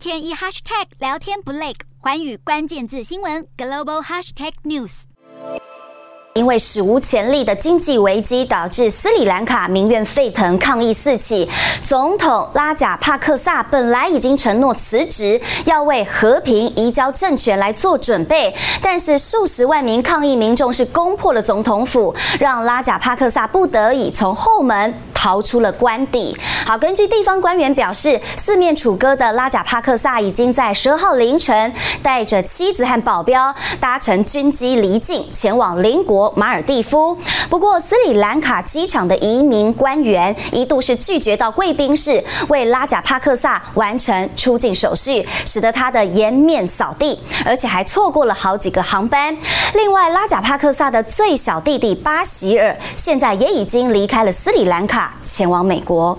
天一 hashtag 聊天不累，寰宇关键字新闻 global hashtag news。因为史无前例的经济危机，导致斯里兰卡民怨沸腾，抗议四起。总统拉贾帕克萨本来已经承诺辞职，要为和平移交政权来做准备，但是数十万名抗议民众是攻破了总统府，让拉贾帕克萨不得已从后门逃出了官邸。好，根据地方官员表示，四面楚歌的拉贾帕克萨已经在十二号凌晨带着妻子和保镖搭乘军机离境，前往邻国。马尔蒂夫。不过，斯里兰卡机场的移民官员一度是拒绝到贵宾室为拉贾帕克萨完成出境手续，使得他的颜面扫地，而且还错过了好几个航班。另外，拉贾帕克萨的最小弟弟巴希尔现在也已经离开了斯里兰卡，前往美国。